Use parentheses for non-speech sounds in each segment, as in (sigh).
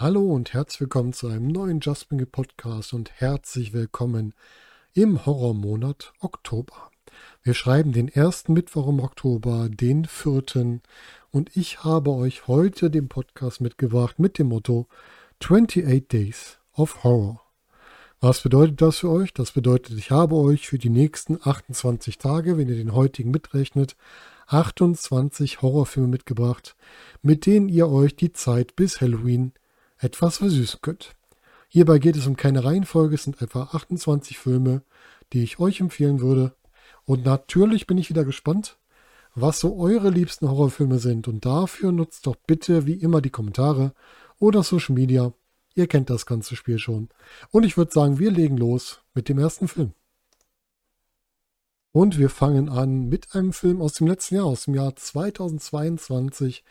Hallo und herzlich willkommen zu einem neuen Just Podcast und herzlich willkommen im Horrormonat Oktober. Wir schreiben den ersten Mittwoch im Oktober, den vierten, und ich habe euch heute den Podcast mitgebracht mit dem Motto 28 Days of Horror. Was bedeutet das für euch? Das bedeutet, ich habe euch für die nächsten 28 Tage, wenn ihr den heutigen mitrechnet, 28 Horrorfilme mitgebracht, mit denen ihr euch die Zeit bis Halloween etwas versüßen könnt. Hierbei geht es um keine Reihenfolge, es sind etwa 28 Filme, die ich euch empfehlen würde. Und natürlich bin ich wieder gespannt, was so eure liebsten Horrorfilme sind. Und dafür nutzt doch bitte wie immer die Kommentare oder Social Media Ihr kennt das ganze Spiel schon. Und ich würde sagen, wir legen los mit dem ersten Film. Und wir fangen an mit einem Film aus dem letzten Jahr, aus dem Jahr 2022,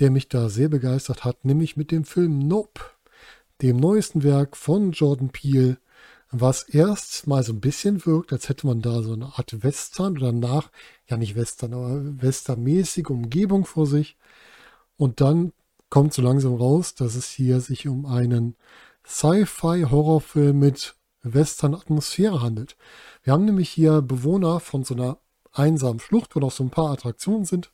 der mich da sehr begeistert hat, nämlich mit dem Film Nope, dem neuesten Werk von Jordan Peele, was erst mal so ein bisschen wirkt, als hätte man da so eine Art Western oder nach, ja nicht Western, aber Westernmäßige Umgebung vor sich. Und dann kommt so langsam raus, dass es hier sich um einen Sci-Fi-Horrorfilm mit Western-Atmosphäre handelt. Wir haben nämlich hier Bewohner von so einer einsamen Schlucht, wo noch so ein paar Attraktionen sind,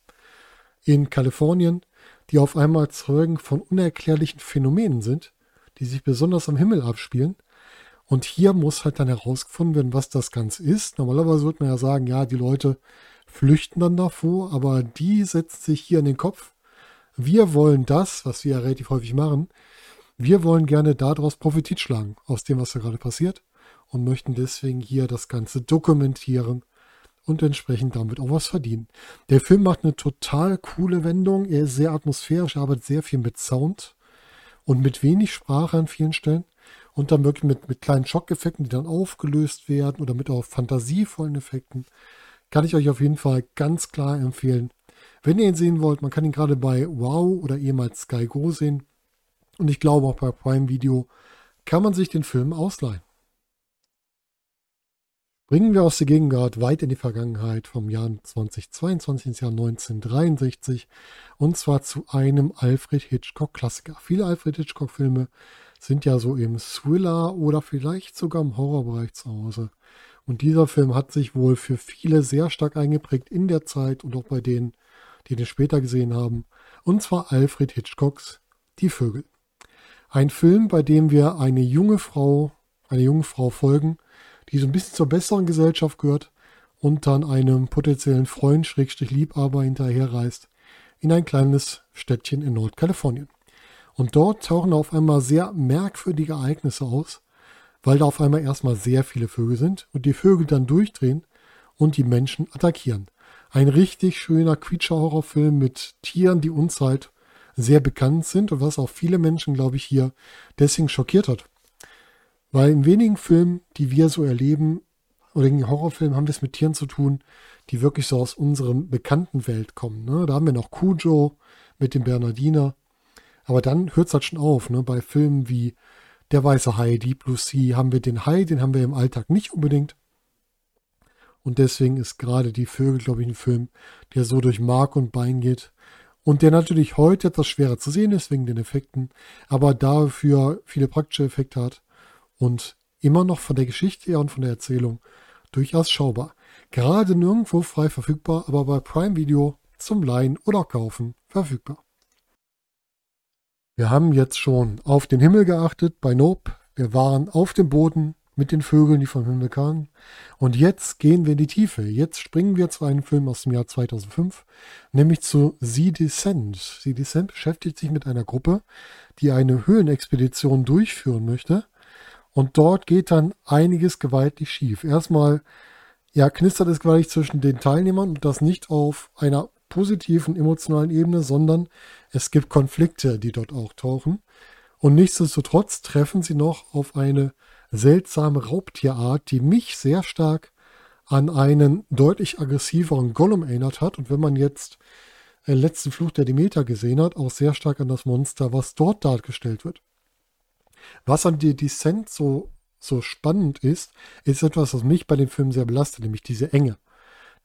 in Kalifornien, die auf einmal Zeugen von unerklärlichen Phänomenen sind, die sich besonders am Himmel abspielen. Und hier muss halt dann herausgefunden werden, was das Ganze ist. Normalerweise würde man ja sagen, ja, die Leute flüchten dann davor, aber die setzt sich hier in den Kopf, wir wollen das, was wir ja relativ häufig machen, wir wollen gerne daraus Profit schlagen, aus dem, was da gerade passiert und möchten deswegen hier das Ganze dokumentieren und entsprechend damit auch was verdienen. Der Film macht eine total coole Wendung, er ist sehr atmosphärisch, arbeitet sehr viel mit Sound und mit wenig Sprache an vielen Stellen und dann wirklich mit, mit kleinen Schockeffekten, die dann aufgelöst werden oder mit auch fantasievollen Effekten. Kann ich euch auf jeden Fall ganz klar empfehlen. Wenn ihr ihn sehen wollt, man kann ihn gerade bei Wow oder ehemals Sky Go sehen. Und ich glaube auch bei Prime Video kann man sich den Film ausleihen. Bringen wir aus der Gegenwart weit in die Vergangenheit vom Jahr 2022 ins Jahr 1963 und zwar zu einem Alfred Hitchcock Klassiker. Viele Alfred Hitchcock Filme sind ja so im Thriller oder vielleicht sogar im Horrorbereich zu Hause. Und dieser Film hat sich wohl für viele sehr stark eingeprägt in der Zeit und auch bei denen, die den später gesehen haben, und zwar Alfred Hitchcocks Die Vögel. Ein Film, bei dem wir eine junge Frau, eine junge Frau folgen, die so ein bisschen zur besseren Gesellschaft gehört und dann einem potenziellen Freund, Schrägstrich Liebhaber hinterherreist, in ein kleines Städtchen in Nordkalifornien. Und dort tauchen auf einmal sehr merkwürdige Ereignisse aus, weil da auf einmal erstmal sehr viele Vögel sind und die Vögel dann durchdrehen und die Menschen attackieren ein richtig schöner Creature-Horrorfilm mit Tieren, die halt sehr bekannt sind und was auch viele Menschen, glaube ich, hier deswegen schockiert hat. Weil in wenigen Filmen, die wir so erleben, oder in Horrorfilmen haben wir es mit Tieren zu tun, die wirklich so aus unserem bekannten Welt kommen. Ne? Da haben wir noch Cujo mit dem Bernardiner. Aber dann hört es halt schon auf. Ne? Bei Filmen wie Der weiße Hai, Deep Blue Sea haben wir den Hai, den haben wir im Alltag nicht unbedingt. Und deswegen ist gerade die Vögel, glaube ich, ein Film, der so durch Mark und Bein geht. Und der natürlich heute etwas schwerer zu sehen ist wegen den Effekten, aber dafür viele praktische Effekte hat und immer noch von der Geschichte und von der Erzählung durchaus schaubar. Gerade nirgendwo frei verfügbar, aber bei Prime Video zum Leihen oder Kaufen verfügbar. Wir haben jetzt schon auf den Himmel geachtet bei Nope. Wir waren auf dem Boden mit den Vögeln, die vom Himmel kamen. Und jetzt gehen wir in die Tiefe. Jetzt springen wir zu einem Film aus dem Jahr 2005, nämlich zu The Descent. The Descent beschäftigt sich mit einer Gruppe, die eine Höhlenexpedition durchführen möchte. Und dort geht dann einiges gewaltig schief. Erstmal, ja, knistert es gewaltig zwischen den Teilnehmern und das nicht auf einer positiven emotionalen Ebene, sondern es gibt Konflikte, die dort auch tauchen. Und nichtsdestotrotz treffen sie noch auf eine seltsame Raubtierart, die mich sehr stark an einen deutlich aggressiveren Gollum erinnert hat. Und wenn man jetzt den letzten Fluch der Demeter gesehen hat, auch sehr stark an das Monster, was dort dargestellt wird. Was an die Descent so, so spannend ist, ist etwas, was mich bei dem Film sehr belastet, nämlich diese Enge.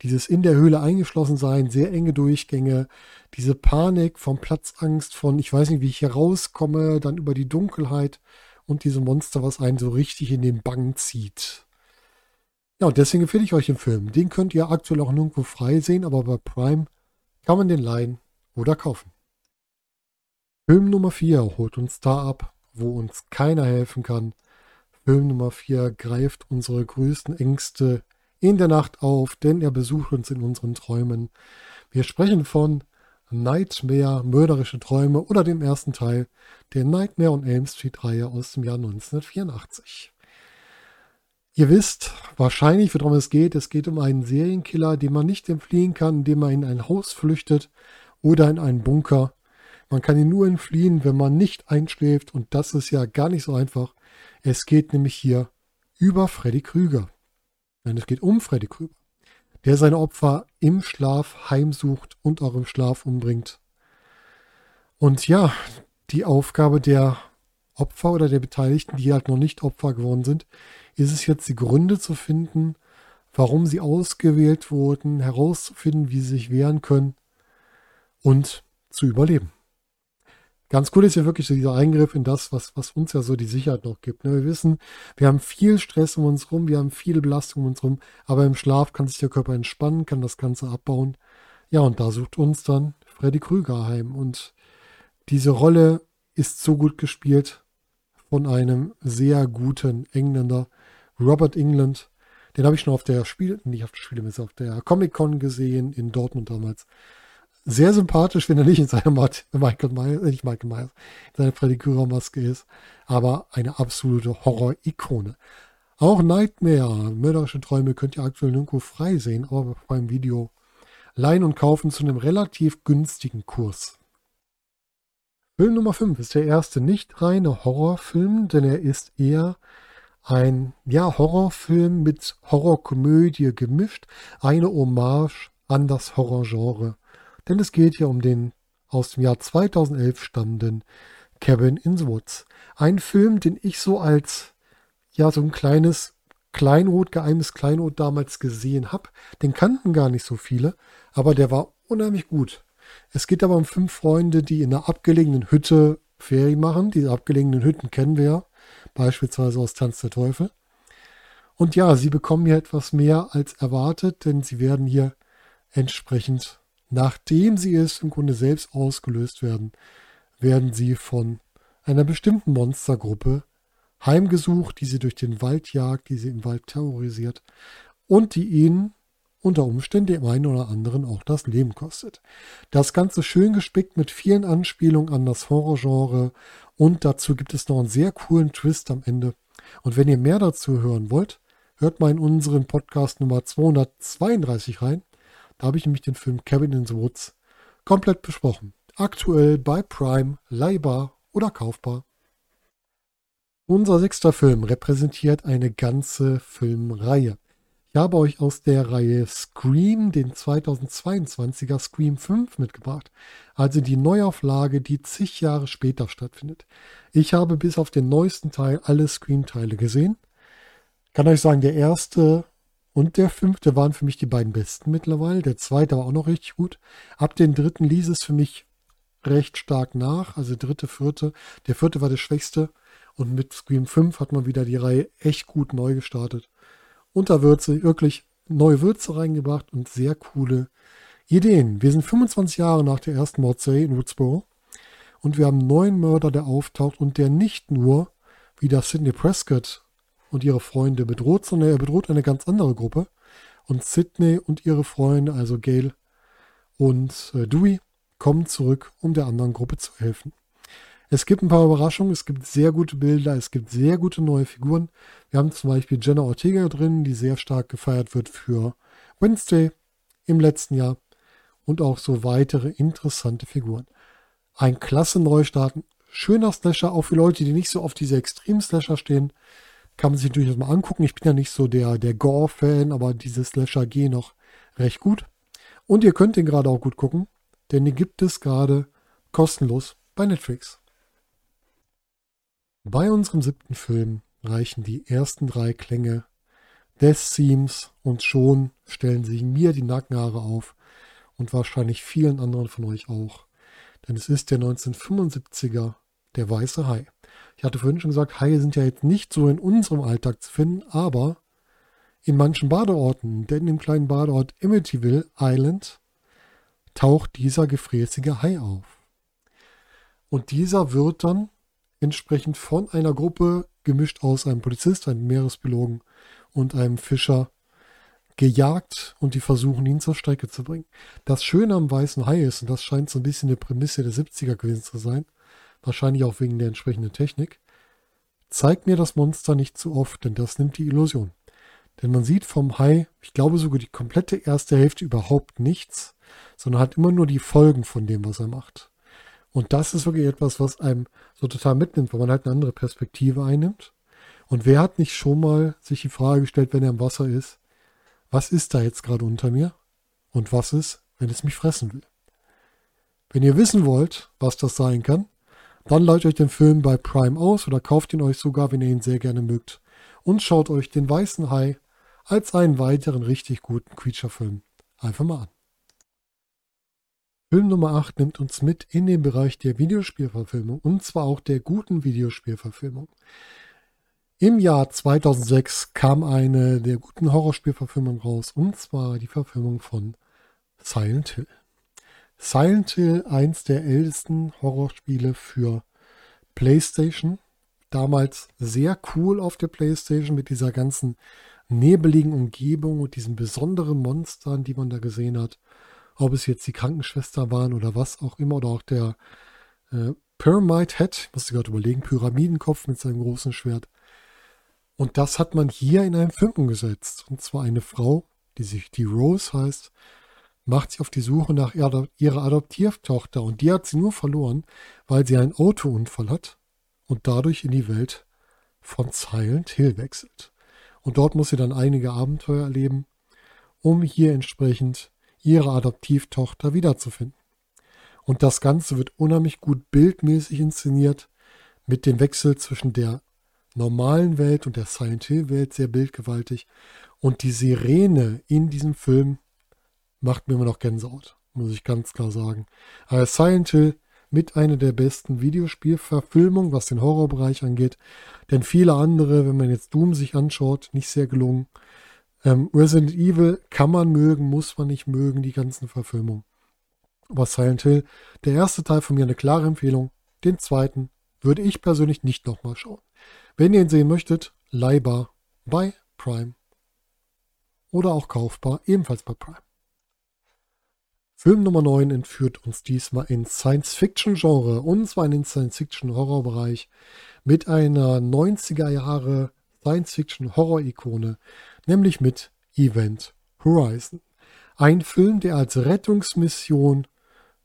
dieses in der Höhle eingeschlossen sein, sehr enge Durchgänge, diese Panik vom Platzangst, von ich weiß nicht, wie ich hier rauskomme, dann über die Dunkelheit und diese Monster, was einen so richtig in den Bann zieht. Ja, und deswegen empfehle ich euch den Film. Den könnt ihr aktuell auch nirgendwo frei sehen, aber bei Prime kann man den leihen oder kaufen. Film Nummer 4 holt uns da ab, wo uns keiner helfen kann. Film Nummer 4 greift unsere größten Ängste in der Nacht auf, denn er besucht uns in unseren Träumen. Wir sprechen von Nightmare, mörderische Träume oder dem ersten Teil der Nightmare on Elm Street Reihe aus dem Jahr 1984. Ihr wisst wahrscheinlich, worum es geht. Es geht um einen Serienkiller, den man nicht entfliehen kann, indem man in ein Haus flüchtet oder in einen Bunker. Man kann ihn nur entfliehen, wenn man nicht einschläft und das ist ja gar nicht so einfach. Es geht nämlich hier über Freddy Krüger. Nein, es geht um Freddy Krüger, der seine Opfer im Schlaf heimsucht und auch im Schlaf umbringt. Und ja, die Aufgabe der Opfer oder der Beteiligten, die halt noch nicht Opfer geworden sind, ist es jetzt die Gründe zu finden, warum sie ausgewählt wurden, herauszufinden, wie sie sich wehren können und zu überleben. Ganz cool ist ja wirklich so dieser Eingriff in das, was, was uns ja so die Sicherheit noch gibt. Ne? Wir wissen, wir haben viel Stress um uns rum, wir haben viel Belastung um uns rum, aber im Schlaf kann sich der Körper entspannen, kann das Ganze abbauen. Ja, und da sucht uns dann Freddy Krüger heim. Und diese Rolle ist so gut gespielt von einem sehr guten Engländer, Robert England. Den habe ich schon auf der Spiel, nicht auf der Spielemesse, auf der Comic-Con gesehen in Dortmund damals. Sehr sympathisch, wenn er nicht in seiner (laughs) Michael Myers, nicht Michael Myers, in seiner Freddy Krueger Maske ist, aber eine absolute Horror-Ikone. Auch Nightmare, mörderische Träume könnt ihr aktuell nirgendwo frei sehen, aber beim Video leihen und kaufen zu einem relativ günstigen Kurs. Film Nummer 5 ist der erste nicht reine Horrorfilm, denn er ist eher ein ja, Horrorfilm mit Horrorkomödie gemischt, eine Hommage an das Horrorgenre. Denn es geht hier um den aus dem Jahr 2011 stammenden Cabin in the Woods. Ein Film, den ich so als ja so ein kleines Kleinod, geheimes Kleinod damals gesehen habe. Den kannten gar nicht so viele, aber der war unheimlich gut. Es geht aber um fünf Freunde, die in einer abgelegenen Hütte Ferien machen. Diese abgelegenen Hütten kennen wir ja beispielsweise aus Tanz der Teufel. Und ja, sie bekommen hier etwas mehr als erwartet, denn sie werden hier entsprechend, nachdem sie es im Grunde selbst ausgelöst werden, werden sie von einer bestimmten Monstergruppe heimgesucht, die sie durch den Wald jagt, die sie im Wald terrorisiert und die ihnen unter Umständen dem einen oder anderen auch das Leben kostet. Das Ganze schön gespickt mit vielen Anspielungen an das Horrorgenre und dazu gibt es noch einen sehr coolen Twist am Ende. Und wenn ihr mehr dazu hören wollt, hört mal in unseren Podcast Nummer 232 rein. Da habe ich nämlich den Film Cabin in the Woods komplett besprochen. Aktuell bei Prime, leihbar oder kaufbar. Unser sechster Film repräsentiert eine ganze Filmreihe. Ich habe euch aus der Reihe Scream den 2022er Scream 5 mitgebracht, also die Neuauflage, die zig Jahre später stattfindet. Ich habe bis auf den neuesten Teil alle Scream-Teile gesehen. Kann euch sagen, der erste und der fünfte waren für mich die beiden besten mittlerweile. Der zweite war auch noch richtig gut. Ab den dritten ließ es für mich recht stark nach, also dritte, vierte. Der vierte war der schwächste und mit Scream 5 hat man wieder die Reihe echt gut neu gestartet Unterwürze, wirklich neue Würze reingebracht und sehr coole Ideen. Wir sind 25 Jahre nach der ersten Mordserie in Woodsboro und wir haben einen neuen Mörder, der auftaucht und der nicht nur wieder Sidney Prescott und ihre Freunde bedroht, sondern er bedroht eine ganz andere Gruppe. Und Sidney und ihre Freunde, also Gail und äh, Dewey, kommen zurück, um der anderen Gruppe zu helfen. Es gibt ein paar Überraschungen, es gibt sehr gute Bilder, es gibt sehr gute neue Figuren. Wir haben zum Beispiel Jenna Ortega drin, die sehr stark gefeiert wird für Wednesday im letzten Jahr und auch so weitere interessante Figuren. Ein klasse Neustart, schöner Slasher, auch für Leute, die nicht so auf diese Extrem-Slasher stehen, kann man sich durchaus mal angucken. Ich bin ja nicht so der, der Gore-Fan, aber diese Slasher gehen noch recht gut. Und ihr könnt den gerade auch gut gucken, denn den gibt es gerade kostenlos bei Netflix. Bei unserem siebten Film reichen die ersten drei Klänge Death Themes und schon stellen sich mir die Nackenhaare auf und wahrscheinlich vielen anderen von euch auch. Denn es ist der 1975er, der weiße Hai. Ich hatte vorhin schon gesagt, Haie sind ja jetzt nicht so in unserem Alltag zu finden, aber in manchen Badeorten, denn im kleinen Badeort Amityville Island taucht dieser gefräßige Hai auf. Und dieser wird dann entsprechend von einer Gruppe, gemischt aus einem Polizist, einem Meeresbiologen und einem Fischer, gejagt und die versuchen, ihn zur Strecke zu bringen. Das Schöne am weißen Hai ist, und das scheint so ein bisschen eine Prämisse der 70er gewesen zu sein, wahrscheinlich auch wegen der entsprechenden Technik, zeigt mir das Monster nicht zu oft, denn das nimmt die Illusion. Denn man sieht vom Hai, ich glaube sogar die komplette erste Hälfte überhaupt nichts, sondern hat immer nur die Folgen von dem, was er macht. Und das ist wirklich etwas, was einem so total mitnimmt, weil man halt eine andere Perspektive einnimmt. Und wer hat nicht schon mal sich die Frage gestellt, wenn er im Wasser ist, was ist da jetzt gerade unter mir? Und was ist, wenn es mich fressen will? Wenn ihr wissen wollt, was das sein kann, dann leitet euch den Film bei Prime aus oder kauft ihn euch sogar, wenn ihr ihn sehr gerne mögt. Und schaut euch den Weißen Hai als einen weiteren richtig guten Creature-Film einfach mal an. Film Nummer 8 nimmt uns mit in den Bereich der Videospielverfilmung und zwar auch der guten Videospielverfilmung. Im Jahr 2006 kam eine der guten Horrorspielverfilmungen raus und zwar die Verfilmung von Silent Hill. Silent Hill, eins der ältesten Horrorspiele für PlayStation. Damals sehr cool auf der PlayStation mit dieser ganzen nebeligen Umgebung und diesen besonderen Monstern, die man da gesehen hat. Ob es jetzt die Krankenschwester waren oder was auch immer, oder auch der äh, Pyramid Head, musste gerade überlegen, Pyramidenkopf mit seinem großen Schwert. Und das hat man hier in einem Film umgesetzt. Und zwar eine Frau, die sich die Rose heißt, macht sich auf die Suche nach ihrer Adoptivtochter und die hat sie nur verloren, weil sie einen Autounfall hat und dadurch in die Welt von Silent Hill wechselt. Und dort muss sie dann einige Abenteuer erleben, um hier entsprechend ihre Adoptivtochter wiederzufinden. Und das Ganze wird unheimlich gut bildmäßig inszeniert, mit dem Wechsel zwischen der normalen Welt und der Silent Hill Welt sehr bildgewaltig. Und die Sirene in diesem Film macht mir immer noch Gänsehaut, muss ich ganz klar sagen. Aber Silent Hill mit einer der besten Videospielverfilmungen, was den Horrorbereich angeht. Denn viele andere, wenn man jetzt Doom sich anschaut, nicht sehr gelungen. Ähm, Resident Evil kann man mögen, muss man nicht mögen, die ganzen Verfilmungen. Aber Silent Hill, der erste Teil von mir eine klare Empfehlung. Den zweiten würde ich persönlich nicht nochmal schauen. Wenn ihr ihn sehen möchtet, leihbar bei Prime. Oder auch kaufbar, ebenfalls bei Prime. Film Nummer 9 entführt uns diesmal ins Science-Fiction-Genre und zwar in den Science-Fiction-Horror-Bereich mit einer 90er Jahre Science-Fiction-Horror-Ikone, nämlich mit Event Horizon. Ein Film, der als Rettungsmission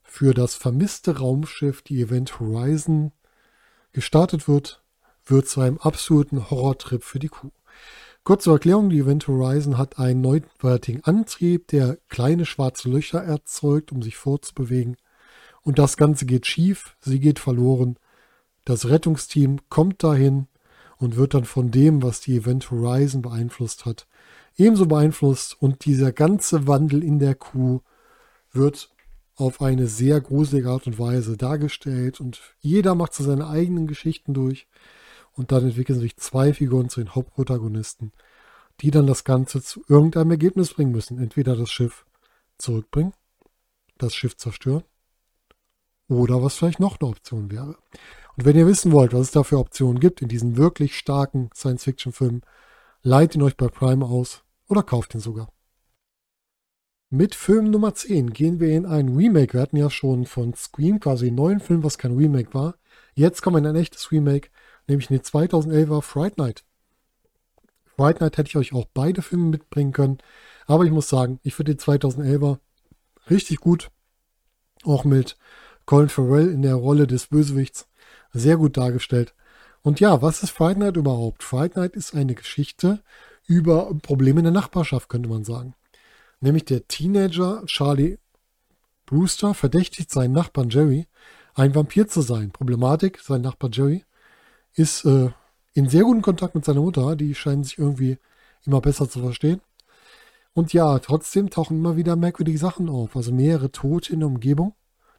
für das vermisste Raumschiff, die Event Horizon, gestartet wird, wird zu einem absurden Horrortrip für die Crew. Kurz zur Erklärung, die Event Horizon hat einen neuwertigen Antrieb, der kleine schwarze Löcher erzeugt, um sich fortzubewegen. Und das Ganze geht schief, sie geht verloren. Das Rettungsteam kommt dahin und wird dann von dem, was die Event Horizon beeinflusst hat, ebenso beeinflusst. Und dieser ganze Wandel in der Crew wird auf eine sehr gruselige Art und Weise dargestellt und jeder macht so seine eigenen Geschichten durch. Und dann entwickeln sich zwei Figuren zu den Hauptprotagonisten, die dann das Ganze zu irgendeinem Ergebnis bringen müssen. Entweder das Schiff zurückbringen, das Schiff zerstören oder was vielleicht noch eine Option wäre. Und wenn ihr wissen wollt, was es da für Optionen gibt in diesen wirklich starken Science-Fiction-Filmen, leiht ihn euch bei Prime aus oder kauft ihn sogar. Mit Film Nummer 10 gehen wir in ein Remake. Wir hatten ja schon von Scream quasi einen neuen Film, was kein Remake war. Jetzt kommen wir in ein echtes Remake nämlich eine 2011er Fright Night. Fright Night hätte ich euch auch beide Filme mitbringen können, aber ich muss sagen, ich finde die 2011er richtig gut. Auch mit Colin Farrell in der Rolle des Bösewichts sehr gut dargestellt. Und ja, was ist Fright Night überhaupt? Fright Night ist eine Geschichte über Probleme in der Nachbarschaft, könnte man sagen. Nämlich der Teenager Charlie Brewster verdächtigt seinen Nachbarn Jerry, ein Vampir zu sein. Problematik, sein Nachbar Jerry ist äh, in sehr guten Kontakt mit seiner Mutter. Die scheinen sich irgendwie immer besser zu verstehen. Und ja, trotzdem tauchen immer wieder merkwürdige Sachen auf. Also mehrere Tote in der Umgebung,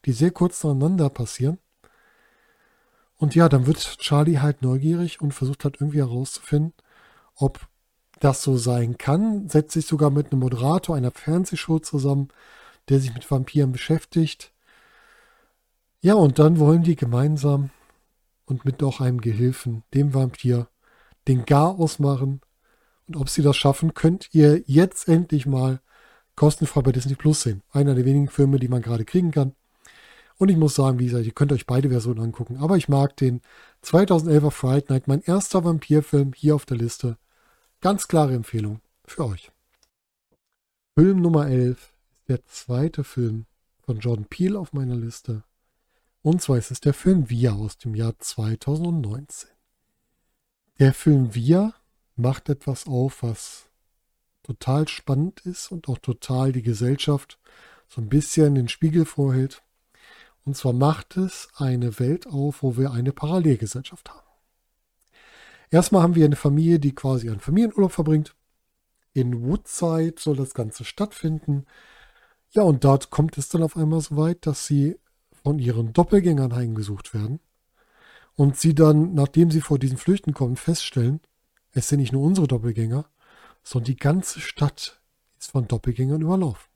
die sehr kurz nacheinander passieren. Und ja, dann wird Charlie halt neugierig und versucht halt irgendwie herauszufinden, ob das so sein kann. Setzt sich sogar mit einem Moderator einer Fernsehshow zusammen, der sich mit Vampiren beschäftigt. Ja, und dann wollen die gemeinsam und mit noch einem Gehilfen, dem Vampir, den Gar ausmachen. Und ob sie das schaffen, könnt ihr jetzt endlich mal kostenfrei bei Disney Plus sehen. Einer der wenigen Filme, die man gerade kriegen kann. Und ich muss sagen, wie gesagt, ihr könnt euch beide Versionen angucken. Aber ich mag den 2011er Fright Night, mein erster Vampirfilm hier auf der Liste. Ganz klare Empfehlung für euch. Film Nummer 11 ist der zweite Film von Jordan Peele auf meiner Liste. Und zwar ist es der Film Via aus dem Jahr 2019. Der Film Via macht etwas auf, was total spannend ist und auch total die Gesellschaft so ein bisschen den Spiegel vorhält. Und zwar macht es eine Welt auf, wo wir eine Parallelgesellschaft haben. Erstmal haben wir eine Familie, die quasi einen Familienurlaub verbringt. In Woodside soll das Ganze stattfinden. Ja, und dort kommt es dann auf einmal so weit, dass sie von ihren Doppelgängern heimgesucht werden. Und sie dann, nachdem sie vor diesen Flüchten kommen, feststellen, es sind nicht nur unsere Doppelgänger, sondern die ganze Stadt ist von Doppelgängern überlaufen.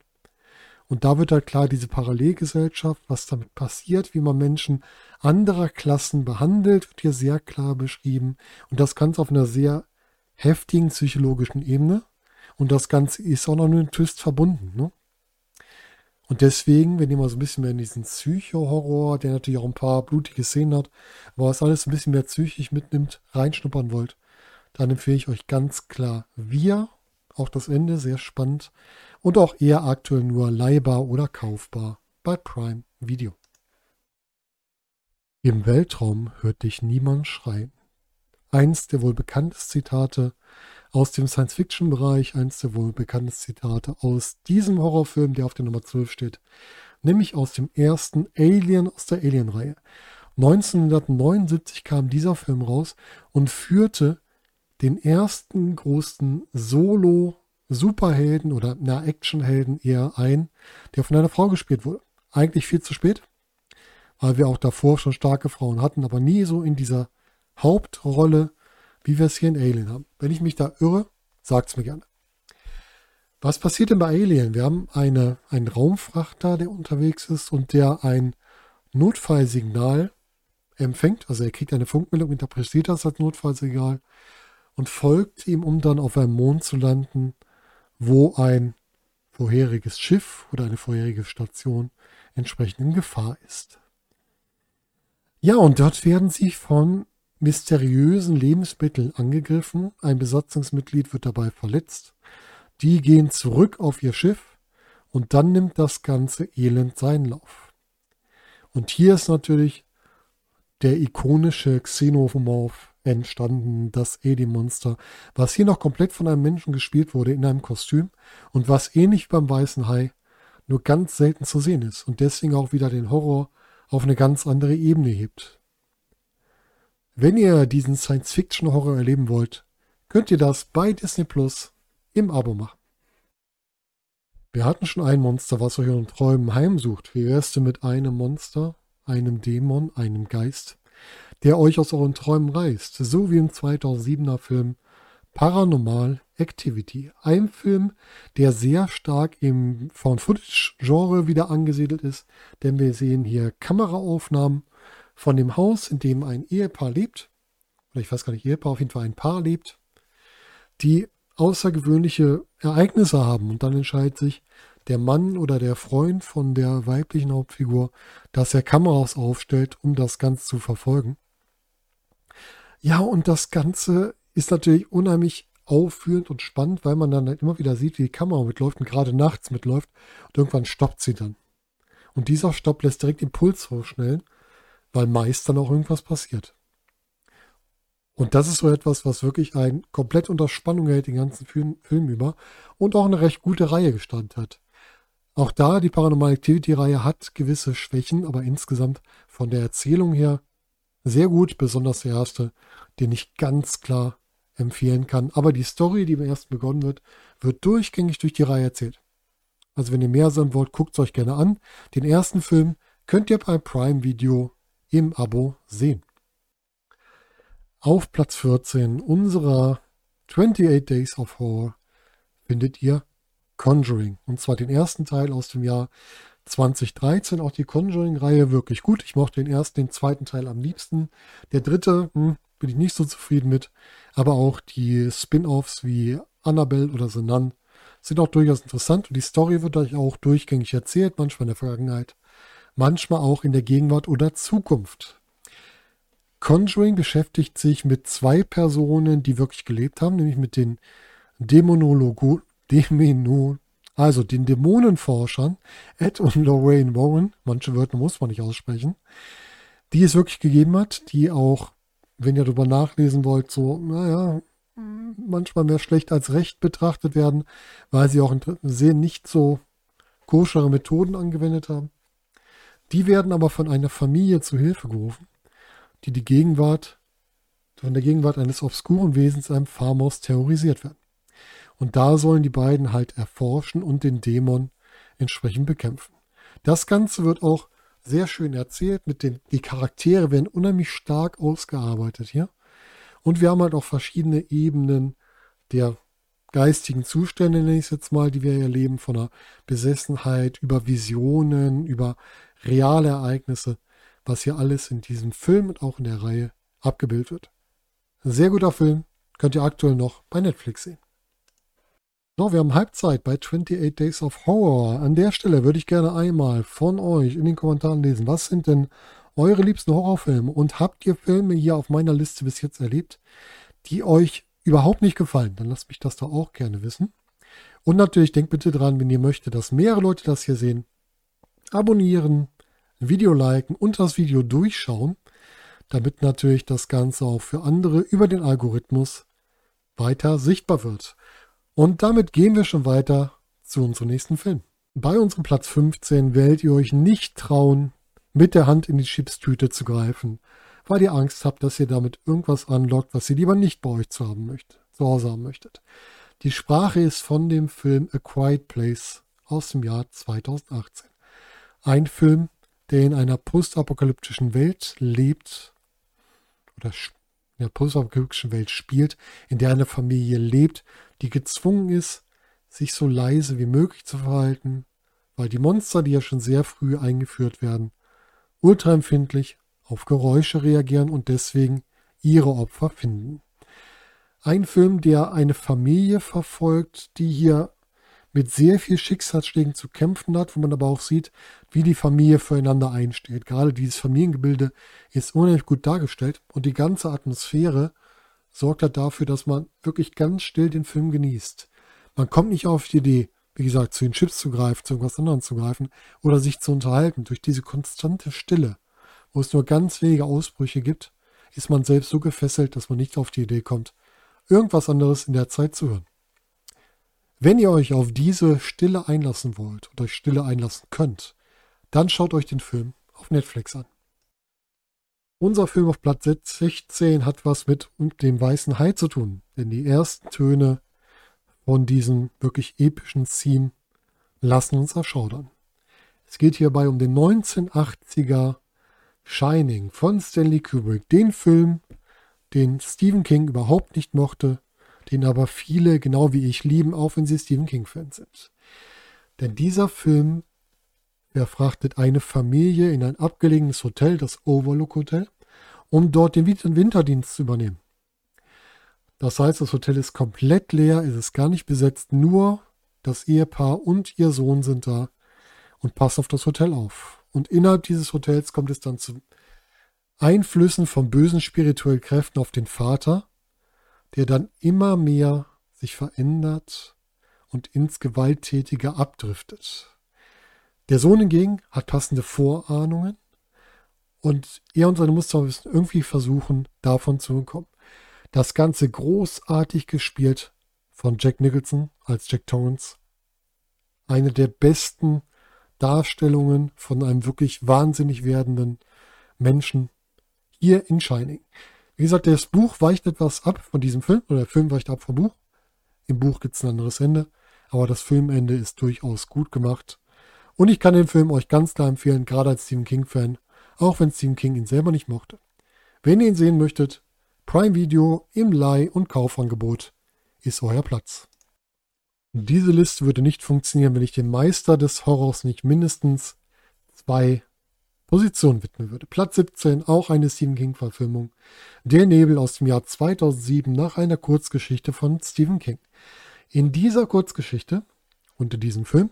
Und da wird halt klar, diese Parallelgesellschaft, was damit passiert, wie man Menschen anderer Klassen behandelt, wird hier sehr klar beschrieben. Und das Ganze auf einer sehr heftigen psychologischen Ebene. Und das Ganze ist auch noch mit einem Twist verbunden. Ne? Und deswegen, wenn ihr mal so ein bisschen mehr in diesen Psycho-Horror, der natürlich auch ein paar blutige Szenen hat, aber was alles ein bisschen mehr psychisch mitnimmt, reinschnuppern wollt, dann empfehle ich euch ganz klar Wir. Auch das Ende sehr spannend und auch eher aktuell nur leihbar oder kaufbar bei Prime Video. Im Weltraum hört dich niemand schreien. Eins der wohl bekanntesten Zitate aus dem Science-Fiction-Bereich, eins der wohl bekanntesten Zitate aus diesem Horrorfilm, der auf der Nummer 12 steht, nämlich aus dem ersten Alien aus der Alien-Reihe. 1979 kam dieser Film raus und führte den ersten großen Solo-Superhelden oder na, Actionhelden eher ein, der von einer Frau gespielt wurde. Eigentlich viel zu spät, weil wir auch davor schon starke Frauen hatten, aber nie so in dieser Hauptrolle, wie wir es hier in Alien haben. Wenn ich mich da irre, sagt es mir gerne. Was passiert denn bei Alien? Wir haben eine, einen Raumfrachter, der unterwegs ist und der ein Notfallsignal empfängt. Also er kriegt eine Funkmeldung, interpretiert das als Notfallsignal und folgt ihm, um dann auf einem Mond zu landen, wo ein vorheriges Schiff oder eine vorherige Station entsprechend in Gefahr ist. Ja, und dort werden sie von mysteriösen Lebensmitteln angegriffen. Ein Besatzungsmitglied wird dabei verletzt. Die gehen zurück auf ihr Schiff und dann nimmt das ganze Elend seinen Lauf. Und hier ist natürlich der ikonische Xenomorph entstanden, das Alien-Monster, was hier noch komplett von einem Menschen gespielt wurde in einem Kostüm und was ähnlich beim Weißen Hai nur ganz selten zu sehen ist und deswegen auch wieder den Horror auf eine ganz andere Ebene hebt. Wenn ihr diesen Science-Fiction-Horror erleben wollt, könnt ihr das bei Disney Plus im Abo machen. Wir hatten schon ein Monster, was euch in Träumen heimsucht. Wie wär's denn mit einem Monster, einem Dämon, einem Geist, der euch aus euren Träumen reißt, so wie im 2007er Film Paranormal Activity. Ein Film, der sehr stark im Found-Footage-Genre wieder angesiedelt ist, denn wir sehen hier Kameraaufnahmen von dem Haus, in dem ein Ehepaar lebt, oder ich weiß gar nicht, Ehepaar, auf jeden Fall ein Paar lebt, die außergewöhnliche Ereignisse haben und dann entscheidet sich der Mann oder der Freund von der weiblichen Hauptfigur, dass er Kameras aufstellt, um das Ganze zu verfolgen. Ja, und das Ganze ist natürlich unheimlich aufführend und spannend, weil man dann halt immer wieder sieht, wie die Kamera mitläuft und gerade nachts mitläuft und irgendwann stoppt sie dann. Und dieser Stopp lässt direkt Impuls hochschnellen, weil meist dann auch irgendwas passiert. Und das ist so etwas, was wirklich ein komplett unter Spannung hält, den ganzen Film, Film über und auch eine recht gute Reihe gestanden hat. Auch da, die Paranormal Activity-Reihe hat gewisse Schwächen, aber insgesamt von der Erzählung her sehr gut, besonders der erste, den ich ganz klar empfehlen kann. Aber die Story, die im ersten begonnen wird, wird durchgängig durch die Reihe erzählt. Also wenn ihr mehr sein wollt, guckt es euch gerne an. Den ersten Film könnt ihr bei Prime Video im Abo sehen. Auf Platz 14 unserer 28 Days of Horror findet ihr Conjuring. Und zwar den ersten Teil aus dem Jahr 2013. Auch die Conjuring-Reihe wirklich gut. Ich mochte den ersten, den zweiten Teil am liebsten. Der dritte hm, bin ich nicht so zufrieden mit. Aber auch die Spin-offs wie Annabelle oder The Nun sind auch durchaus interessant. Und die Story wird euch auch durchgängig erzählt, manchmal in der Vergangenheit, manchmal auch in der Gegenwart oder Zukunft. Conjuring beschäftigt sich mit zwei Personen, die wirklich gelebt haben, nämlich mit den Dämonologo, Dämono, also den Dämonenforschern Ed und Lorraine Warren, manche Wörter muss man nicht aussprechen, die es wirklich gegeben hat, die auch, wenn ihr darüber nachlesen wollt, so, naja, manchmal mehr schlecht als recht betrachtet werden, weil sie auch sehr nicht so koschere Methoden angewendet haben. Die werden aber von einer Familie zu Hilfe gerufen, die die Gegenwart, von der Gegenwart eines obskuren Wesens, einem Farmhaus, terrorisiert werden. Und da sollen die beiden halt erforschen und den Dämon entsprechend bekämpfen. Das Ganze wird auch sehr schön erzählt. Mit den, die Charaktere werden unheimlich stark ausgearbeitet hier. Und wir haben halt auch verschiedene Ebenen der geistigen Zustände, nenne ich es jetzt mal, die wir erleben, von der Besessenheit über Visionen, über reale Ereignisse, was hier alles in diesem Film und auch in der Reihe abgebildet wird. Ein sehr guter Film, könnt ihr aktuell noch bei Netflix sehen. So, wir haben Halbzeit bei 28 Days of Horror. An der Stelle würde ich gerne einmal von euch in den Kommentaren lesen, was sind denn eure liebsten Horrorfilme und habt ihr Filme hier auf meiner Liste bis jetzt erlebt, die euch überhaupt nicht gefallen? Dann lasst mich das doch auch gerne wissen. Und natürlich denkt bitte dran, wenn ihr möchtet, dass mehrere Leute das hier sehen, abonnieren, Video liken und das Video durchschauen, damit natürlich das Ganze auch für andere über den Algorithmus weiter sichtbar wird. Und damit gehen wir schon weiter zu unserem nächsten Film. Bei unserem Platz 15 werdet ihr euch nicht trauen, mit der Hand in die Chipstüte zu greifen, weil ihr Angst habt, dass ihr damit irgendwas anlockt, was ihr lieber nicht bei euch zu, haben möchtet, zu Hause haben möchtet. Die Sprache ist von dem Film A Quiet Place aus dem Jahr 2018. Ein Film, der in einer postapokalyptischen Welt lebt oder in der postapokalyptischen Welt spielt, in der eine Familie lebt, die gezwungen ist, sich so leise wie möglich zu verhalten, weil die Monster, die ja schon sehr früh eingeführt werden, ultraempfindlich auf Geräusche reagieren und deswegen ihre Opfer finden. Ein Film, der eine Familie verfolgt, die hier mit sehr viel Schicksalsschlägen zu kämpfen hat, wo man aber auch sieht, wie die Familie füreinander einsteht. Gerade dieses Familiengebilde ist unheimlich gut dargestellt und die ganze Atmosphäre sorgt halt dafür, dass man wirklich ganz still den Film genießt. Man kommt nicht auf die Idee, wie gesagt, zu den Chips zu greifen, zu irgendwas anderem zu greifen oder sich zu unterhalten. Durch diese konstante Stille, wo es nur ganz wenige Ausbrüche gibt, ist man selbst so gefesselt, dass man nicht auf die Idee kommt, irgendwas anderes in der Zeit zu hören. Wenn ihr euch auf diese Stille einlassen wollt oder euch Stille einlassen könnt, dann schaut euch den Film auf Netflix an. Unser Film auf Platz 16 hat was mit dem weißen Hai zu tun, denn die ersten Töne von diesem wirklich epischen Theme lassen uns erschaudern. Es geht hierbei um den 1980er Shining von Stanley Kubrick, den Film, den Stephen King überhaupt nicht mochte, den aber viele, genau wie ich, lieben, auch wenn sie Stephen King-Fans sind. Denn dieser Film verfrachtet eine Familie in ein abgelegenes Hotel, das Overlook Hotel, um dort den Winterdienst zu übernehmen. Das heißt, das Hotel ist komplett leer, es ist gar nicht besetzt, nur das Ehepaar und ihr Sohn sind da und passen auf das Hotel auf. Und innerhalb dieses Hotels kommt es dann zu Einflüssen von bösen spirituellen Kräften auf den Vater, der dann immer mehr sich verändert und ins Gewalttätige abdriftet. Der Sohn hingegen hat passende Vorahnungen und er und seine Mutter müssen irgendwie versuchen, davon zu entkommen. Das Ganze großartig gespielt von Jack Nicholson als Jack Torrance. Eine der besten Darstellungen von einem wirklich wahnsinnig werdenden Menschen hier in Shining. Wie gesagt, das Buch weicht etwas ab von diesem Film, oder der Film weicht ab vom Buch. Im Buch gibt es ein anderes Ende, aber das Filmende ist durchaus gut gemacht. Und ich kann den Film euch ganz klar empfehlen, gerade als Stephen King-Fan, auch wenn Stephen King ihn selber nicht mochte. Wenn ihr ihn sehen möchtet, Prime Video im Leih- und Kaufangebot ist euer Platz. Diese Liste würde nicht funktionieren, wenn ich dem Meister des Horrors nicht mindestens zwei Positionen widmen würde. Platz 17, auch eine Stephen King-Verfilmung. Der Nebel aus dem Jahr 2007 nach einer Kurzgeschichte von Stephen King. In dieser Kurzgeschichte und in diesem Film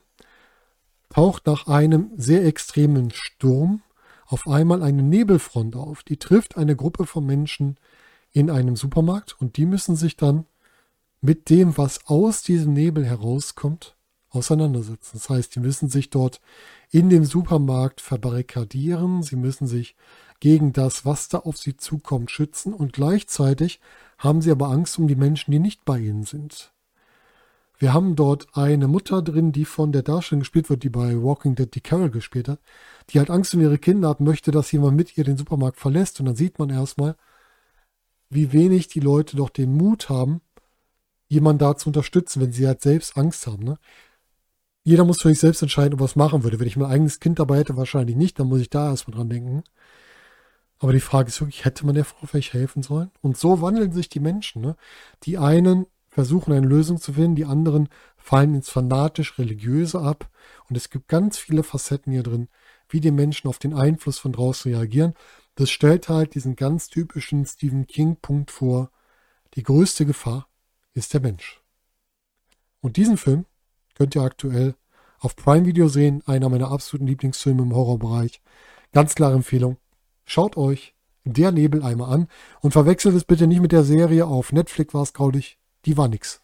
taucht nach einem sehr extremen Sturm auf einmal eine Nebelfront auf. Die trifft eine Gruppe von Menschen in einem Supermarkt und die müssen sich dann mit dem, was aus diesem Nebel herauskommt, auseinandersetzen. Das heißt, die müssen sich dort in dem Supermarkt verbarrikadieren, sie müssen sich gegen das, was da auf sie zukommt, schützen und gleichzeitig haben sie aber Angst um die Menschen, die nicht bei ihnen sind. Wir haben dort eine Mutter drin, die von der Darstellung gespielt wird, die bei Walking Dead die Carol gespielt hat, die halt Angst um ihre Kinder hat, möchte, dass jemand mit ihr den Supermarkt verlässt und dann sieht man erstmal, wie wenig die Leute doch den Mut haben, jemanden da zu unterstützen, wenn sie halt selbst Angst haben. Ne? Jeder muss für sich selbst entscheiden, ob er es machen würde. Wenn ich mein eigenes Kind dabei hätte, wahrscheinlich nicht, dann muss ich da erstmal dran denken. Aber die Frage ist wirklich, hätte man der Frau vielleicht helfen sollen? Und so wandeln sich die Menschen. Ne? Die einen versuchen eine Lösung zu finden, die anderen fallen ins fanatisch-religiöse ab. Und es gibt ganz viele Facetten hier drin, wie die Menschen auf den Einfluss von draußen reagieren. Das stellt halt diesen ganz typischen Stephen King-Punkt vor. Die größte Gefahr ist der Mensch. Und diesen Film könnt ihr aktuell auf Prime Video sehen, einer meiner absoluten Lieblingsfilme im Horrorbereich. Ganz klare Empfehlung. Schaut euch der Nebel einmal an und verwechselt es bitte nicht mit der Serie auf Netflix war es graulich, die war nix.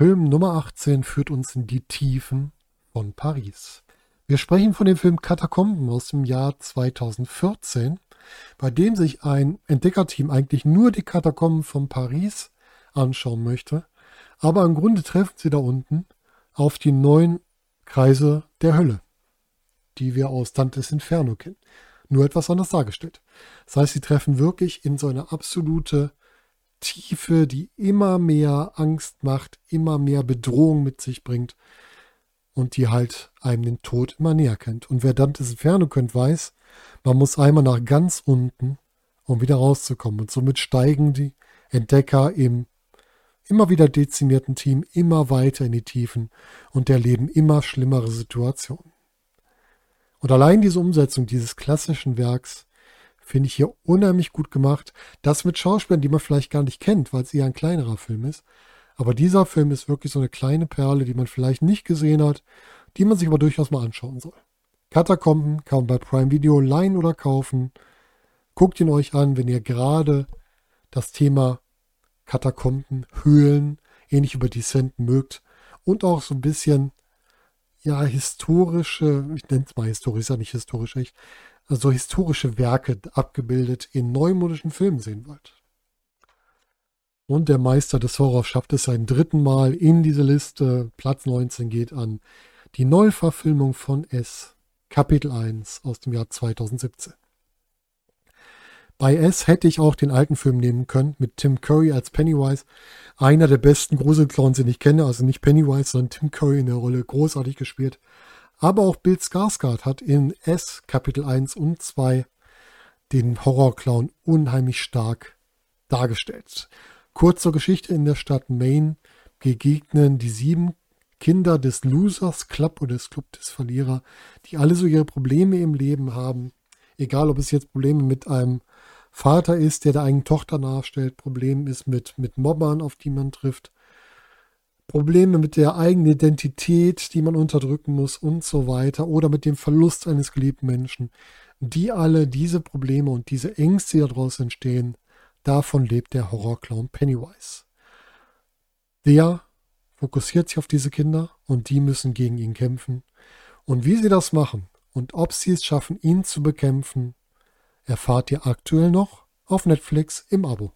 Film Nummer 18 führt uns in die Tiefen von Paris. Wir sprechen von dem Film Katakomben aus dem Jahr 2014, bei dem sich ein Entdeckerteam eigentlich nur die Katakomben von Paris anschauen möchte. Aber im Grunde treffen sie da unten auf die neuen Kreise der Hölle, die wir aus Dantes Inferno kennen. Nur etwas anders dargestellt. Das heißt, sie treffen wirklich in so eine absolute Tiefe, die immer mehr Angst macht, immer mehr Bedrohung mit sich bringt und die halt einem den Tod immer näher kennt. Und wer Dantes Inferno kennt, weiß, man muss einmal nach ganz unten, um wieder rauszukommen. Und somit steigen die Entdecker im immer wieder dezimierten Team immer weiter in die Tiefen und erleben immer schlimmere Situationen. Und allein diese Umsetzung dieses klassischen Werks finde ich hier unheimlich gut gemacht. Das mit Schauspielern, die man vielleicht gar nicht kennt, weil es eher ein kleinerer Film ist. Aber dieser Film ist wirklich so eine kleine Perle, die man vielleicht nicht gesehen hat, die man sich aber durchaus mal anschauen soll. Katakomben kann man bei Prime Video leihen oder kaufen. Guckt ihn euch an, wenn ihr gerade das Thema Katakomben, Höhlen, ähnlich über Descent mögt und auch so ein bisschen, ja, historische, ich nenne es mal historisch, ist ja nicht historisch echt, also historische Werke abgebildet in neumodischen Filmen sehen wollt. Und der Meister des Horrors schafft es ein dritten Mal in diese Liste. Platz 19 geht an die Neuverfilmung von S, Kapitel 1 aus dem Jahr 2017. Bei S hätte ich auch den alten Film nehmen können, mit Tim Curry als Pennywise. Einer der besten Gruselclowns, den ich kenne. Also nicht Pennywise, sondern Tim Curry in der Rolle. Großartig gespielt. Aber auch Bill Skarsgård hat in S Kapitel 1 und 2 den Horrorclown unheimlich stark dargestellt. Kurz zur Geschichte in der Stadt Maine begegnen die sieben Kinder des Losers Club oder des Club des Verlierer, die alle so ihre Probleme im Leben haben. Egal, ob es jetzt Probleme mit einem Vater ist, der der eigenen Tochter nachstellt, Problem ist mit, mit Mobbern, auf die man trifft, Probleme mit der eigenen Identität, die man unterdrücken muss und so weiter, oder mit dem Verlust eines geliebten Menschen. Die alle, diese Probleme und diese Ängste, die daraus entstehen, davon lebt der Horrorclown Pennywise. Der fokussiert sich auf diese Kinder und die müssen gegen ihn kämpfen. Und wie sie das machen und ob sie es schaffen, ihn zu bekämpfen, erfahrt ihr aktuell noch auf Netflix im Abo.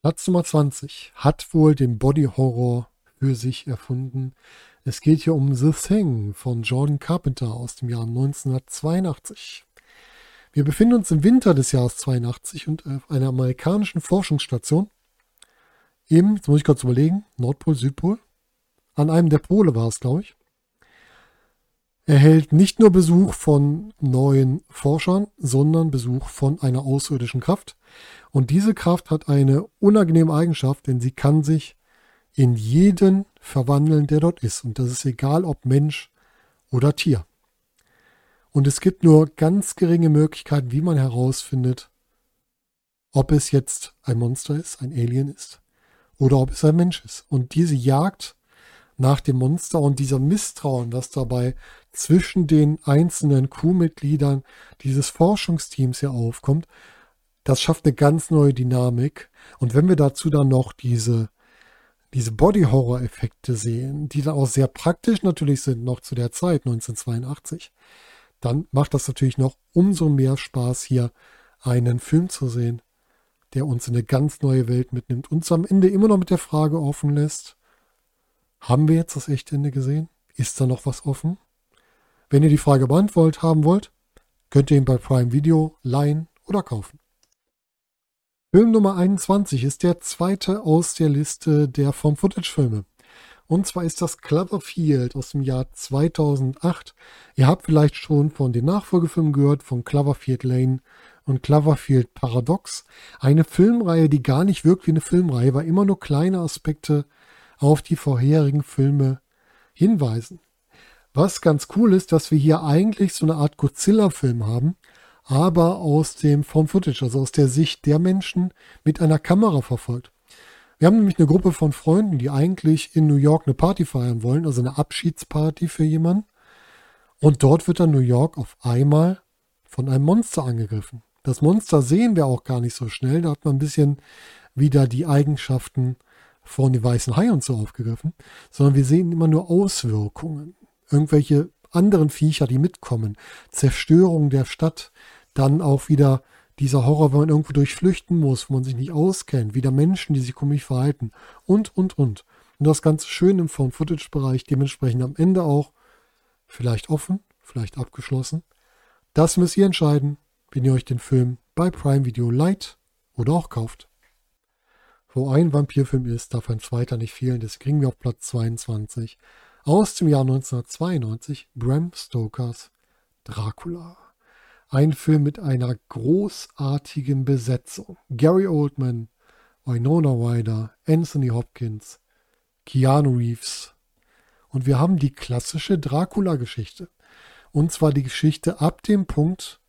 Platz Nummer 20 hat wohl den Body Horror für sich erfunden. Es geht hier um The Thing von Jordan Carpenter aus dem Jahr 1982. Wir befinden uns im Winter des Jahres 82 und auf einer amerikanischen Forschungsstation im, jetzt muss ich kurz überlegen, Nordpol, Südpol, an einem der Pole war es, glaube ich, erhält nicht nur Besuch von neuen Forschern, sondern Besuch von einer außerirdischen Kraft. Und diese Kraft hat eine unangenehme Eigenschaft, denn sie kann sich in jeden verwandeln, der dort ist. Und das ist egal, ob Mensch oder Tier. Und es gibt nur ganz geringe Möglichkeiten, wie man herausfindet, ob es jetzt ein Monster ist, ein Alien ist, oder ob es ein Mensch ist. Und diese Jagd nach dem Monster und dieser Misstrauen, was dabei zwischen den einzelnen Crewmitgliedern dieses Forschungsteams hier aufkommt, das schafft eine ganz neue Dynamik. Und wenn wir dazu dann noch diese, diese Body-Horror-Effekte sehen, die dann auch sehr praktisch natürlich sind, noch zu der Zeit, 1982, dann macht das natürlich noch umso mehr Spaß, hier einen Film zu sehen, der uns in eine ganz neue Welt mitnimmt, uns am Ende immer noch mit der Frage offen lässt, haben wir jetzt das echte Ende gesehen? Ist da noch was offen? Wenn ihr die Frage beantwortet haben wollt, könnt ihr ihn bei Prime Video leihen oder kaufen. Film Nummer 21 ist der zweite aus der Liste der Form Footage Filme. Und zwar ist das Cloverfield aus dem Jahr 2008. Ihr habt vielleicht schon von den Nachfolgefilmen gehört, von Cloverfield Lane und Cloverfield Paradox. Eine Filmreihe, die gar nicht wirkt wie eine Filmreihe, weil immer nur kleine Aspekte auf die vorherigen Filme hinweisen. Was ganz cool ist, dass wir hier eigentlich so eine Art Godzilla-Film haben, aber aus dem Found Footage, also aus der Sicht der Menschen mit einer Kamera verfolgt. Wir haben nämlich eine Gruppe von Freunden, die eigentlich in New York eine Party feiern wollen, also eine Abschiedsparty für jemanden. Und dort wird dann New York auf einmal von einem Monster angegriffen. Das Monster sehen wir auch gar nicht so schnell. Da hat man ein bisschen wieder die Eigenschaften von den weißen Hai und so aufgegriffen, sondern wir sehen immer nur Auswirkungen. Irgendwelche anderen Viecher, die mitkommen. Zerstörung der Stadt. Dann auch wieder dieser Horror, wenn man irgendwo durchflüchten muss, wo man sich nicht auskennt. Wieder Menschen, die sich komisch verhalten. Und, und, und. Und das Ganze schön im Found-Footage-Bereich. Dementsprechend am Ende auch vielleicht offen, vielleicht abgeschlossen. Das müsst ihr entscheiden, wenn ihr euch den Film bei Prime Video leiht oder auch kauft. Wo ein Vampirfilm ist, darf ein zweiter nicht fehlen. Das kriegen wir auf Platz 22. Aus dem Jahr 1992 Bram Stokers Dracula. Ein Film mit einer großartigen Besetzung. Gary Oldman, Winona Ryder, Anthony Hopkins, Keanu Reeves. Und wir haben die klassische Dracula-Geschichte. Und zwar die Geschichte ab dem Punkt,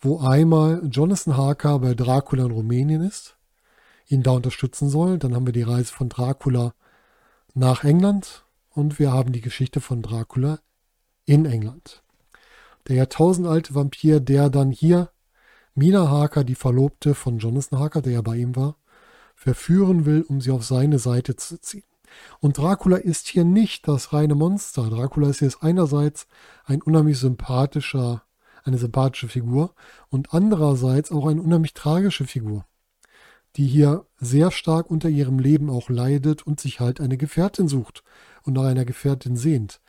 wo einmal Jonathan Harker bei Dracula in Rumänien ist ihn da unterstützen soll. Dann haben wir die Reise von Dracula nach England und wir haben die Geschichte von Dracula in England. Der jahrtausendalte Vampir, der dann hier Mina Harker, die Verlobte von Jonathan Harker, der ja bei ihm war, verführen will, um sie auf seine Seite zu ziehen. Und Dracula ist hier nicht das reine Monster. Dracula ist jetzt einerseits ein unheimlich sympathischer, eine sympathische Figur und andererseits auch eine unheimlich tragische Figur die hier sehr stark unter ihrem Leben auch leidet und sich halt eine Gefährtin sucht und nach einer Gefährtin sehnt.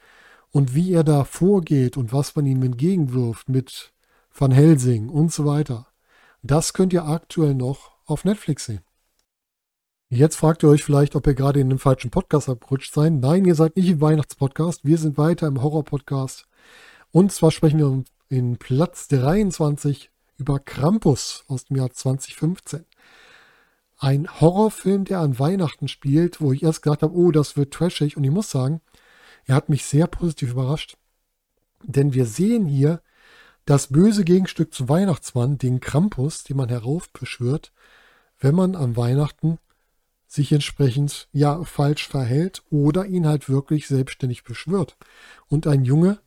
Und wie er da vorgeht und was man ihm entgegenwirft mit Van Helsing und so weiter, das könnt ihr aktuell noch auf Netflix sehen. Jetzt fragt ihr euch vielleicht, ob ihr gerade in den falschen Podcast abgerutscht seid. Nein, ihr seid nicht im Weihnachtspodcast. Wir sind weiter im Horror-Podcast. Und zwar sprechen wir in Platz 23 über Krampus aus dem Jahr 2015 ein Horrorfilm, der an Weihnachten spielt, wo ich erst gedacht habe, oh, das wird trashig. Und ich muss sagen, er hat mich sehr positiv überrascht. Denn wir sehen hier das böse Gegenstück zum Weihnachtsmann, den Krampus, den man heraufbeschwört, wenn man an Weihnachten sich entsprechend ja falsch verhält oder ihn halt wirklich selbstständig beschwört. Und ein Junge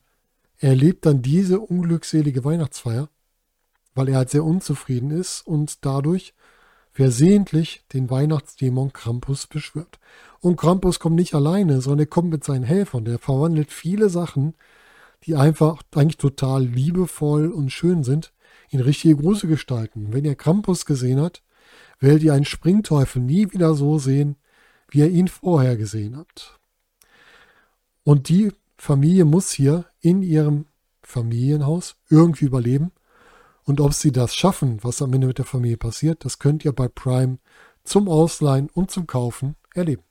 erlebt dann diese unglückselige Weihnachtsfeier, weil er halt sehr unzufrieden ist und dadurch versehentlich den Weihnachtsdämon Krampus beschwört. Und Krampus kommt nicht alleine, sondern er kommt mit seinen Helfern. Der verwandelt viele Sachen, die einfach eigentlich total liebevoll und schön sind, in richtige große Gestalten. Wenn ihr Krampus gesehen habt, werdet ihr einen Springteufel nie wieder so sehen, wie ihr ihn vorher gesehen habt. Und die Familie muss hier in ihrem Familienhaus irgendwie überleben Und ob sie das schaffen, was am Ende mit der Familie passiert, das könnt ihr bei Prime zum Ausleihen und zum Kaufen erleben.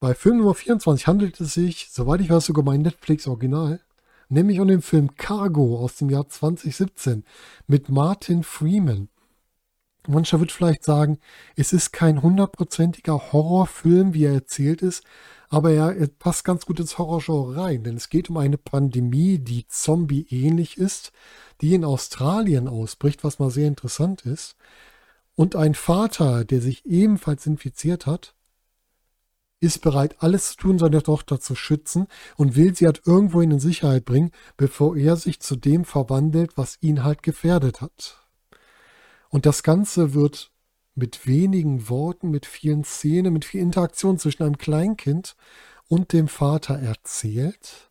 Bei Film Nummer 24 handelt es sich, soweit ich weiß, sogar um ein Netflix-Original, nämlich um den Film Cargo aus dem Jahr 2017 mit Martin Freeman. Mancher wird vielleicht sagen, es ist kein hundertprozentiger Horrorfilm, wie er erzählt ist, aber er, er passt ganz gut ins Horrorgenre rein, denn es geht um eine Pandemie, die Zombie-ähnlich ist, die in Australien ausbricht, was mal sehr interessant ist. Und ein Vater, der sich ebenfalls infiziert hat, ist bereit, alles zu tun, seine Tochter zu schützen und will sie halt irgendwo in Sicherheit bringen, bevor er sich zu dem verwandelt, was ihn halt gefährdet hat. Und das Ganze wird mit wenigen Worten, mit vielen Szenen, mit viel Interaktion zwischen einem Kleinkind und dem Vater erzählt.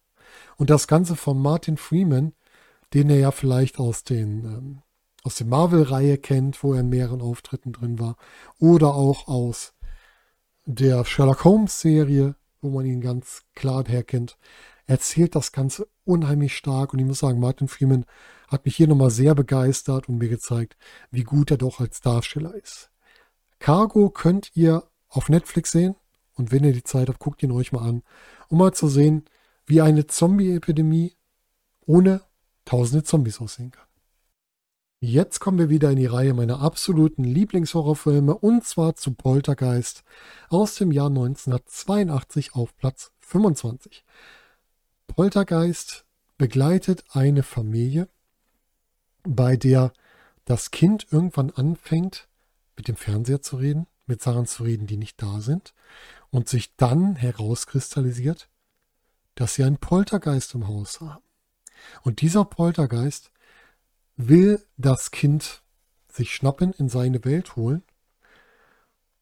Und das Ganze von Martin Freeman, den er ja vielleicht aus den ähm, aus der Marvel-Reihe kennt, wo er in mehreren Auftritten drin war, oder auch aus der Sherlock Holmes-Serie, wo man ihn ganz klar herkennt, erzählt das Ganze unheimlich stark. Und ich muss sagen, Martin Freeman hat mich hier nochmal sehr begeistert und mir gezeigt, wie gut er doch als Darsteller ist. Cargo könnt ihr auf Netflix sehen und wenn ihr die Zeit habt, guckt ihn euch mal an, um mal zu sehen, wie eine Zombie-Epidemie ohne tausende Zombies aussehen kann. Jetzt kommen wir wieder in die Reihe meiner absoluten Lieblingshorrorfilme und zwar zu Poltergeist aus dem Jahr 1982 auf Platz 25. Poltergeist begleitet eine Familie, bei der das Kind irgendwann anfängt, mit dem Fernseher zu reden, mit Sachen zu reden, die nicht da sind, und sich dann herauskristallisiert, dass sie einen Poltergeist im Haus haben. Und dieser Poltergeist will das Kind sich schnappen, in seine Welt holen.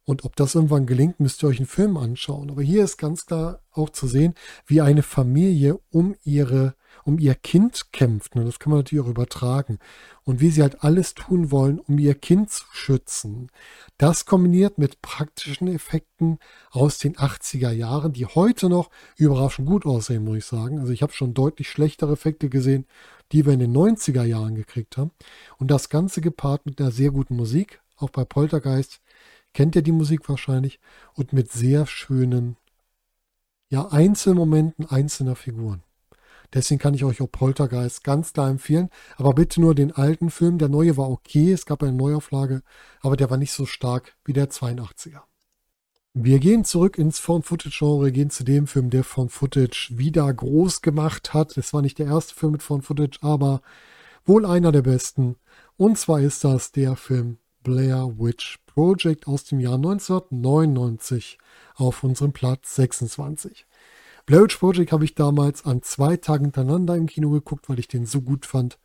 Und ob das irgendwann gelingt, müsst ihr euch einen Film anschauen. Aber hier ist ganz klar auch zu sehen, wie eine Familie um ihre um ihr Kind kämpft. Und das kann man natürlich auch übertragen. Und wie sie halt alles tun wollen, um ihr Kind zu schützen. Das kombiniert mit praktischen Effekten aus den 80er Jahren, die heute noch überraschend gut aussehen, muss ich sagen. Also ich habe schon deutlich schlechtere Effekte gesehen, die wir in den 90er Jahren gekriegt haben. Und das Ganze gepaart mit einer sehr guten Musik, auch bei Poltergeist kennt ihr die Musik wahrscheinlich, und mit sehr schönen, ja, Einzelmomenten einzelner Figuren. Deswegen kann ich euch auch Poltergeist ganz klar empfehlen. Aber bitte nur den alten Film. Der neue war okay. Es gab eine Neuauflage, aber der war nicht so stark wie der 82er. Wir gehen zurück ins Found-Footage-Genre, gehen zu dem Film, der Found-Footage wieder groß gemacht hat. Es war nicht der erste Film mit Found-Footage, aber wohl einer der besten. Und zwar ist das der Film Blair Witch Project aus dem Jahr 1999 auf unserem Platz 26. Blair Witch Project habe ich damals an zwei Tagen hintereinander im Kino geguckt, weil ich den so gut fand,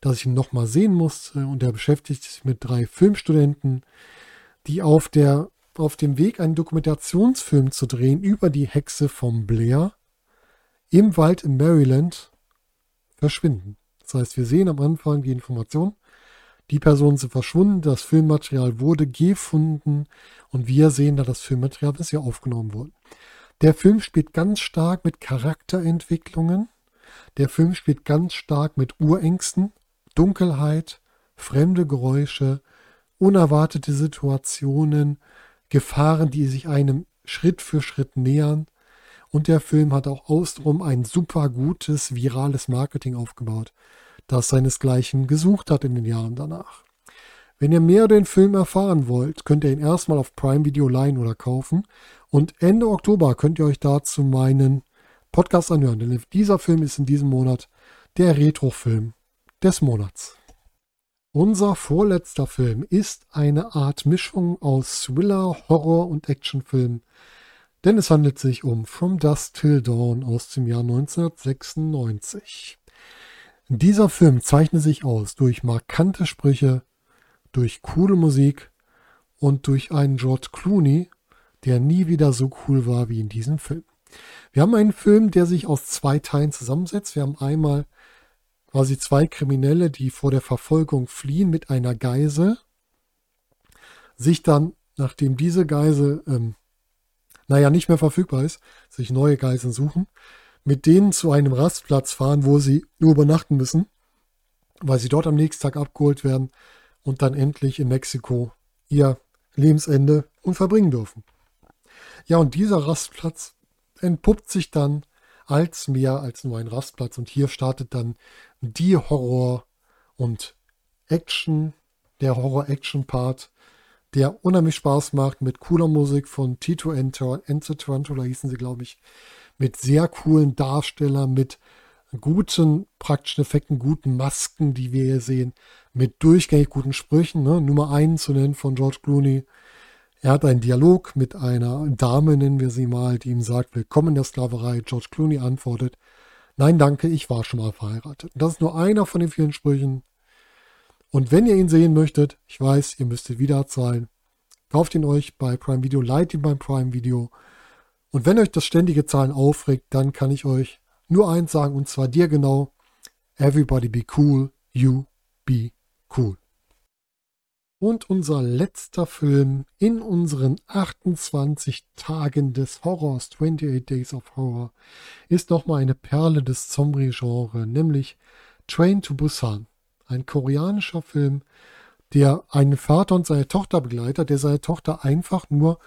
dass ich ihn nochmal sehen musste. Und er beschäftigt sich mit drei Filmstudenten, die auf, der, auf dem Weg, einen Dokumentationsfilm zu drehen über die Hexe vom Blair im Wald in Maryland verschwinden. Das heißt, wir sehen am Anfang die Information, die Personen sind verschwunden, das Filmmaterial wurde gefunden und wir sehen da das Filmmaterial, das hier aufgenommen wurde. Der Film spielt ganz stark mit Charakterentwicklungen. Der Film spielt ganz stark mit Urängsten, Dunkelheit, fremde Geräusche, unerwartete Situationen, Gefahren, die sich einem Schritt für Schritt nähern. Und der Film hat auch außenrum ein super gutes virales Marketing aufgebaut, das seinesgleichen gesucht hat in den Jahren danach. Wenn ihr mehr über den Film erfahren wollt, könnt ihr ihn erstmal auf Prime Video leihen oder kaufen. Und Ende Oktober könnt ihr euch dazu meinen Podcast anhören, denn dieser Film ist in diesem Monat der Retro-Film des Monats. Unser vorletzter Film ist eine Art Mischung aus Thriller, Horror und Actionfilm, denn es handelt sich um From Dusk Till Dawn aus dem Jahr 1996. Dieser Film zeichnet sich aus durch markante Sprüche, durch coole Musik und durch einen George Clooney, der nie wieder so cool war wie in diesem Film. Wir haben einen Film, der sich aus zwei Teilen zusammensetzt. Wir haben einmal quasi zwei Kriminelle, die vor der Verfolgung fliehen mit einer Geisel, sich dann, nachdem diese Geisel, ähm, naja, nicht mehr verfügbar ist, sich neue Geiseln suchen, mit denen zu einem Rastplatz fahren, wo sie nur übernachten müssen weil sie dort am nächsten Tag abgeholt werden und dann endlich in Mexiko ihr Lebensende und verbringen dürfen. Ja, und dieser Rastplatz entpuppt sich dann als mehr als nur ein Rastplatz und hier startet dann die Horror- und Action, der Horror-Action-Part, der unheimlich Spaß macht mit cooler Musik von Tito Enter, Enter Tarantula hießen sie, glaube ich, mit sehr coolen Darstellern, mit guten praktischen Effekten, guten Masken, die wir hier sehen, mit durchgängig guten Sprüchen. Ne? Nummer einen zu nennen von George Clooney. Er hat einen Dialog mit einer Dame, nennen wir sie mal, die ihm sagt, willkommen in der Sklaverei. George Clooney antwortet, nein, danke, ich war schon mal verheiratet. Das ist nur einer von den vielen Sprüchen. Und wenn ihr ihn sehen möchtet, ich weiß, ihr müsstet wieder zahlen, kauft ihn euch bei Prime Video, leiht ihn beim Prime Video. Und wenn euch das ständige Zahlen aufregt, dann kann ich euch nur eins sagen, und zwar dir genau, everybody be cool, you be cool. Und unser letzter Film in unseren 28 Tagen des Horrors, 28 Days of Horror, ist nochmal eine Perle des Zombie-Genre, nämlich Train to Busan. Ein koreanischer Film, der einen Vater und seine Tochter begleitet, der seine Tochter einfach nur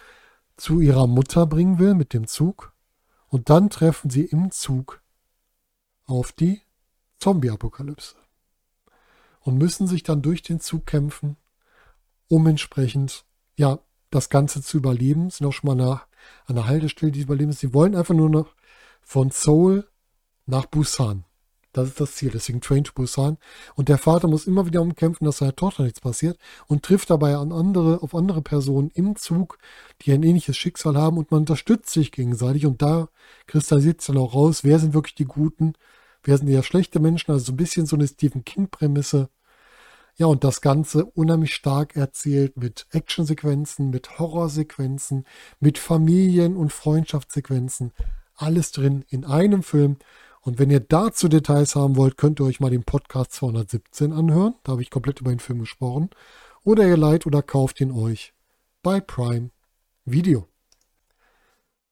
zu ihrer Mutter bringen will mit dem Zug. Und dann treffen sie im Zug auf die Zombie-Apokalypse und müssen sich dann durch den Zug kämpfen, um entsprechend ja das Ganze zu überleben. Sind auch schon mal nach einer Haltestelle, die überleben. Sie wollen einfach nur noch von Seoul nach Busan. Das ist das Ziel, deswegen Train to Busan. Und der Vater muss immer wieder umkämpfen, dass seiner Tochter nichts passiert und trifft dabei an andere, auf andere Personen im Zug, die ein ähnliches Schicksal haben und man unterstützt sich gegenseitig und da kristallisiert sich dann auch raus, wer sind wirklich die Guten, wer sind eher schlechte Menschen, also so ein bisschen so eine Stephen King-Prämisse. Ja, und das Ganze unheimlich stark erzählt mit Actionsequenzen, mit Horrorsequenzen, mit Familien- und Freundschaftssequenzen. Alles drin in einem Film. Und wenn ihr dazu Details haben wollt, könnt ihr euch mal den Podcast 217 anhören. Da habe ich komplett über den Film gesprochen. Oder ihr leiht oder kauft ihn euch bei Prime Video.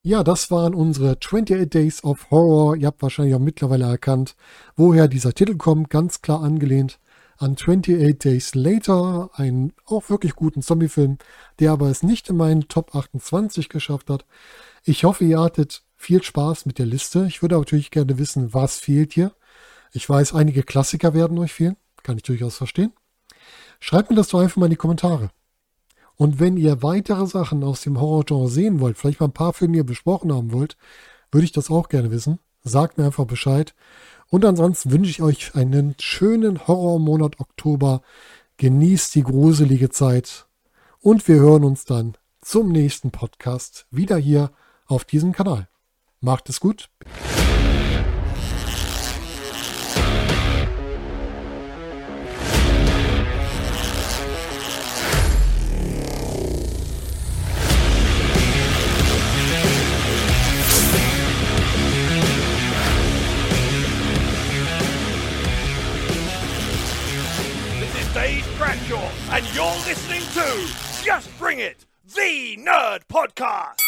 Ja, das waren unsere 28 Days of Horror. Ihr habt wahrscheinlich auch mittlerweile erkannt, woher dieser Titel kommt. Ganz klar angelehnt an 28 Days Later, einen auch wirklich guten Zombie-Film, der aber es nicht in meinen Top 28 geschafft hat. Ich hoffe, ihr hattet viel Spaß mit der Liste. Ich würde natürlich gerne wissen, was fehlt hier. Ich weiß, einige Klassiker werden euch fehlen. Kann ich durchaus verstehen. Schreibt mir das doch einfach mal in die Kommentare. Und wenn ihr weitere Sachen aus dem Horrorgenre sehen wollt, vielleicht mal ein paar Filme, die ihr besprochen haben wollt, würde ich das auch gerne wissen. Sagt mir einfach Bescheid. Und ansonsten wünsche ich euch einen schönen Horrormonat Oktober. Genießt die gruselige Zeit. Und wir hören uns dann zum nächsten Podcast wieder hier auf diesem Kanal. Macht es gut. and you're listening to Just Bring It, the Nerd Podcast.